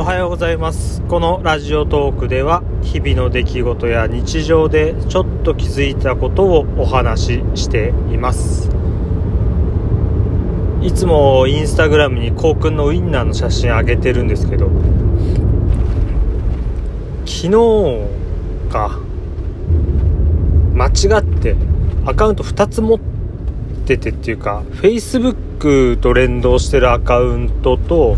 おはようございます。このラジオトークでは日々の出来事や日常でちょっと気づいたことをお話ししています。いつもインスタグラムにこうくんのウインナーの写真あげてるんですけど昨日か間違ってアカウント2つ持っててっていうか Facebook と連動してるアカウントと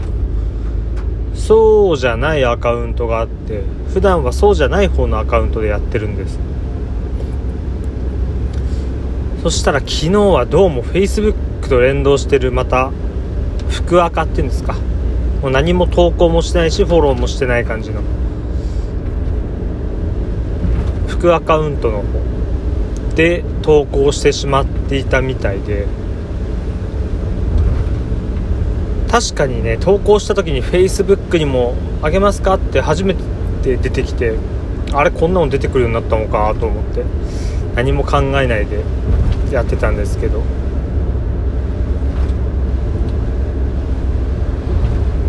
そうじゃないアカウントがあって普段はそうじゃない方のアカウントでやってるんです。そしたら昨日はどうも Facebook と連動してるまた福アカっていうんですか。もう何も投稿もしてないしフォローもしてない感じの。副アカウントの方で投稿してしまっていたみたいで。確かにね投稿した時に Facebook にもあげますかって初めて出てきてあれこんなの出てくるようになったのかと思って何も考えないでやってたんですけど。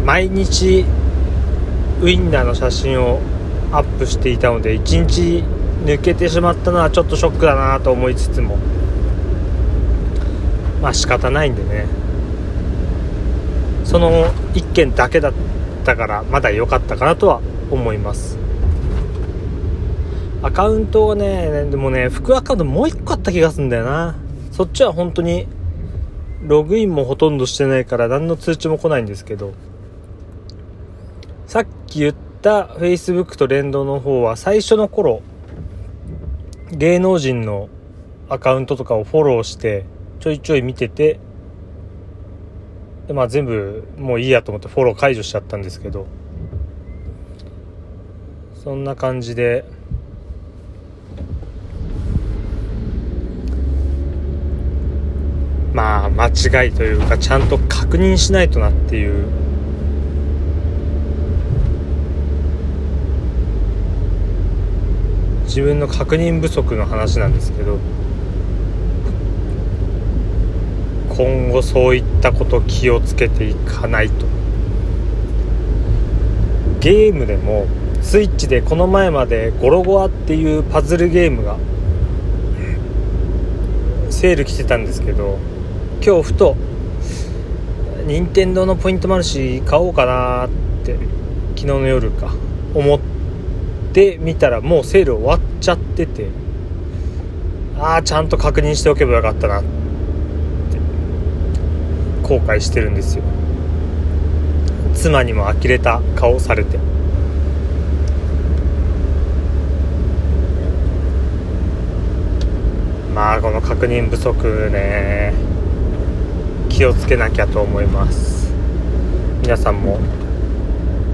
毎日ウインナーの写真をアップしていたので1日抜けてしまったのはちょっとショックだなと思いつつもまあ仕方ないんでね。その1件だけだったからまだ良かったかなとは思います。アカウントがねでもね副アカウントもう1個あった気がするんだよな。そっちは本当にログインもほとんどしてないから何の通知も来ないんですけど。さっき言った Facebook と連動の方は最初の頃芸能人のアカウントとかをフォローしてちょいちょい見ててでまあ全部もういいやと思ってフォロー解除しちゃったんですけど。そんな感じで。まあ間違いというかちゃんと確認しないとなっていう。自分の確認不足の話なんですけど。今後そういったこと気をつけていかないと。ゲームでもスイッチでこの前までゴロゴアっていうパズルゲームがセール来てたんですけど今日ふと任天堂のポイントもあるし買おうかなって昨日の夜か思ってみたらもうセール終わっちゃっててああちゃんと確認しておけばよかったなって。後悔してるんですよ。妻にも呆れた顔されて。まあこの確認不足ね。気をつけなきゃと思います。皆さんも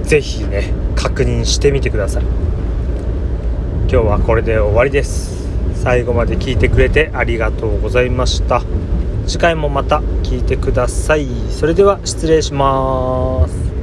是非ね確認してみてください。今日はこれで終わりです。最後まで聞いてくれてありがとうございました。次回もまた聞いてください。それでは失礼します。